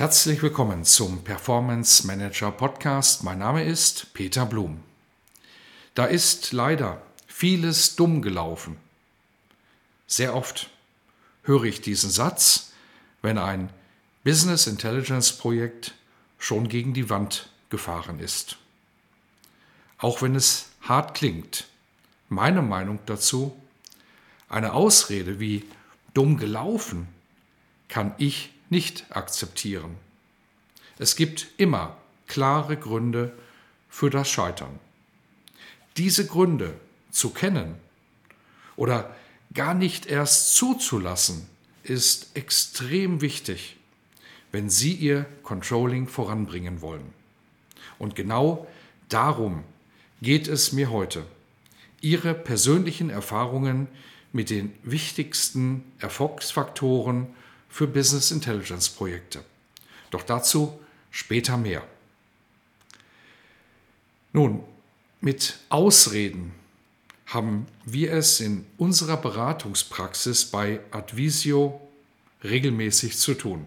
Herzlich willkommen zum Performance Manager Podcast. Mein Name ist Peter Blum. Da ist leider vieles dumm gelaufen. Sehr oft höre ich diesen Satz, wenn ein Business Intelligence Projekt schon gegen die Wand gefahren ist. Auch wenn es hart klingt, meine Meinung dazu, eine Ausrede wie dumm gelaufen kann ich nicht akzeptieren. Es gibt immer klare Gründe für das Scheitern. Diese Gründe zu kennen oder gar nicht erst zuzulassen, ist extrem wichtig, wenn Sie Ihr Controlling voranbringen wollen. Und genau darum geht es mir heute. Ihre persönlichen Erfahrungen mit den wichtigsten Erfolgsfaktoren für Business Intelligence Projekte. Doch dazu später mehr. Nun, mit Ausreden haben wir es in unserer Beratungspraxis bei Advisio regelmäßig zu tun.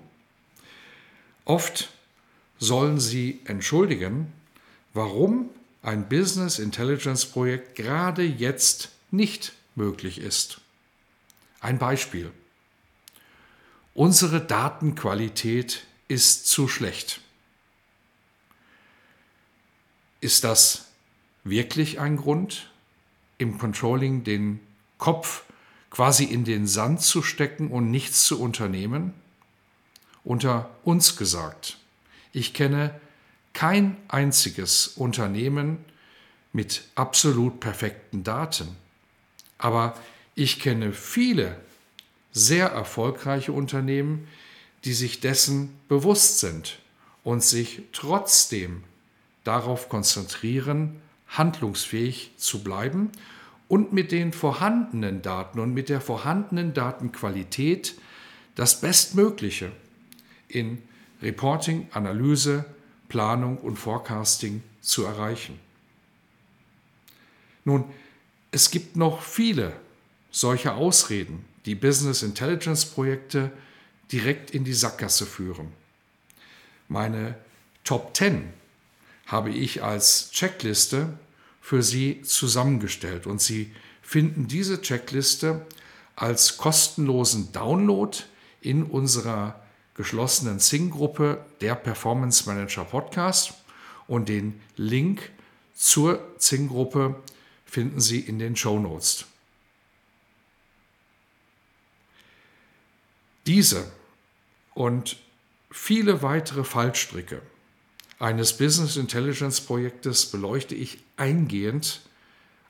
Oft sollen sie entschuldigen, warum ein Business Intelligence Projekt gerade jetzt nicht möglich ist. Ein Beispiel. Unsere Datenqualität ist zu schlecht. Ist das wirklich ein Grund, im Controlling den Kopf quasi in den Sand zu stecken und nichts zu unternehmen? Unter uns gesagt, ich kenne kein einziges Unternehmen mit absolut perfekten Daten, aber ich kenne viele sehr erfolgreiche Unternehmen, die sich dessen bewusst sind und sich trotzdem darauf konzentrieren, handlungsfähig zu bleiben und mit den vorhandenen Daten und mit der vorhandenen Datenqualität das Bestmögliche in Reporting, Analyse, Planung und Forecasting zu erreichen. Nun, es gibt noch viele solche Ausreden, die Business Intelligence Projekte direkt in die Sackgasse führen. Meine Top 10 habe ich als Checkliste für Sie zusammengestellt und Sie finden diese Checkliste als kostenlosen Download in unserer geschlossenen Zing-Gruppe der Performance Manager Podcast und den Link zur Zing-Gruppe finden Sie in den Show Notes. Diese und viele weitere Fallstricke eines Business Intelligence Projektes beleuchte ich eingehend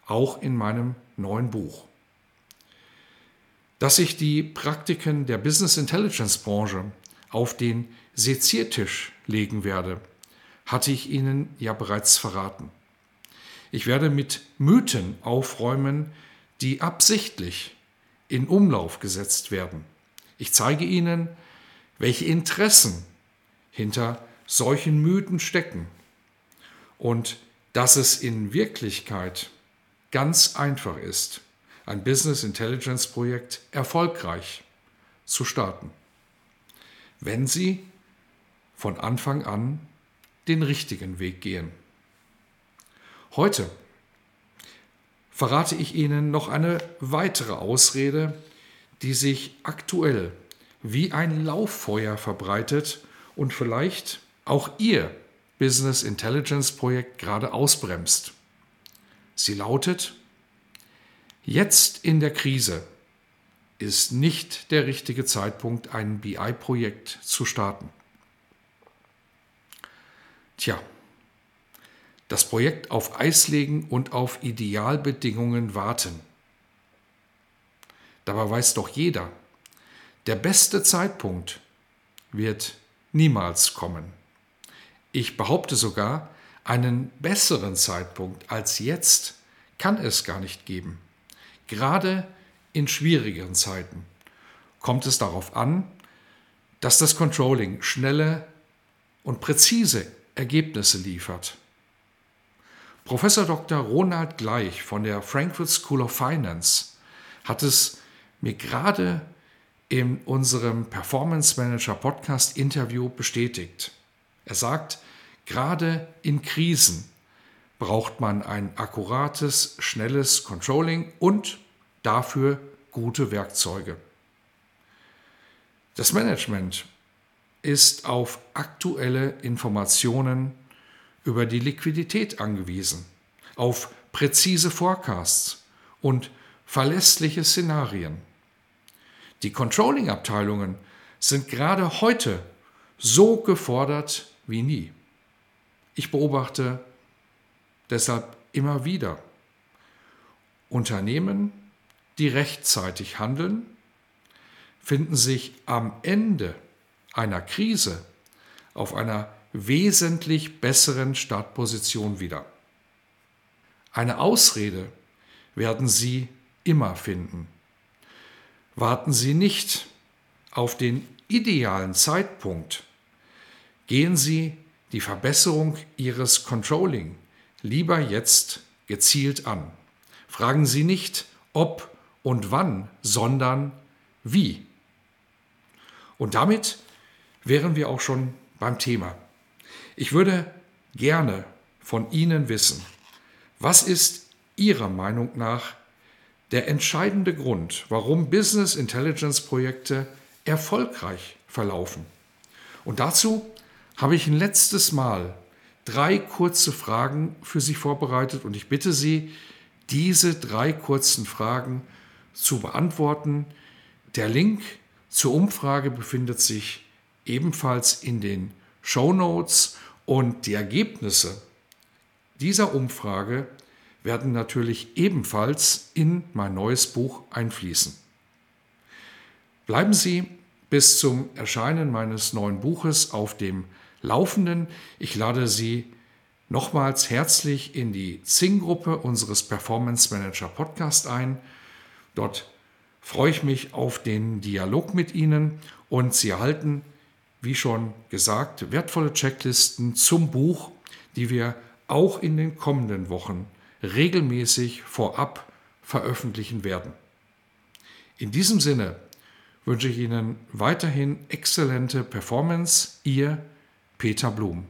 auch in meinem neuen Buch. Dass ich die Praktiken der Business Intelligence Branche auf den Seziertisch legen werde, hatte ich Ihnen ja bereits verraten. Ich werde mit Mythen aufräumen, die absichtlich in Umlauf gesetzt werden. Ich zeige Ihnen, welche Interessen hinter solchen Mythen stecken und dass es in Wirklichkeit ganz einfach ist, ein Business Intelligence Projekt erfolgreich zu starten, wenn Sie von Anfang an den richtigen Weg gehen. Heute verrate ich Ihnen noch eine weitere Ausrede, die sich aktuell wie ein Lauffeuer verbreitet und vielleicht auch Ihr Business Intelligence Projekt gerade ausbremst. Sie lautet, jetzt in der Krise ist nicht der richtige Zeitpunkt, ein BI-Projekt zu starten. Tja, das Projekt auf Eis legen und auf Idealbedingungen warten – Dabei weiß doch jeder, der beste Zeitpunkt wird niemals kommen. Ich behaupte sogar, einen besseren Zeitpunkt als jetzt kann es gar nicht geben. Gerade in schwierigen Zeiten kommt es darauf an, dass das Controlling schnelle und präzise Ergebnisse liefert. Professor Dr. Ronald Gleich von der Frankfurt School of Finance hat es mir gerade in unserem Performance Manager Podcast Interview bestätigt. Er sagt, gerade in Krisen braucht man ein akkurates, schnelles Controlling und dafür gute Werkzeuge. Das Management ist auf aktuelle Informationen über die Liquidität angewiesen, auf präzise Forecasts und verlässliche Szenarien. Die Controlling-Abteilungen sind gerade heute so gefordert wie nie. Ich beobachte deshalb immer wieder Unternehmen, die rechtzeitig handeln, finden sich am Ende einer Krise auf einer wesentlich besseren Startposition wieder. Eine Ausrede werden Sie immer finden. Warten Sie nicht auf den idealen Zeitpunkt. Gehen Sie die Verbesserung Ihres Controlling lieber jetzt gezielt an. Fragen Sie nicht, ob und wann, sondern wie. Und damit wären wir auch schon beim Thema. Ich würde gerne von Ihnen wissen, was ist Ihrer Meinung nach der entscheidende Grund, warum Business Intelligence Projekte erfolgreich verlaufen? Und dazu habe ich ein letztes Mal drei kurze Fragen für Sie vorbereitet und ich bitte Sie, diese drei kurzen Fragen zu beantworten. Der Link zur Umfrage befindet sich ebenfalls in den Show Notes und die Ergebnisse dieser Umfrage werden natürlich ebenfalls in mein neues Buch einfließen. Bleiben Sie bis zum Erscheinen meines neuen Buches auf dem Laufenden. Ich lade Sie nochmals herzlich in die Zing-Gruppe unseres Performance Manager Podcast ein. Dort freue ich mich auf den Dialog mit Ihnen und Sie erhalten wie schon gesagt, wertvolle Checklisten zum Buch, die wir auch in den kommenden Wochen regelmäßig vorab veröffentlichen werden. In diesem Sinne wünsche ich Ihnen weiterhin exzellente Performance. Ihr Peter Blum.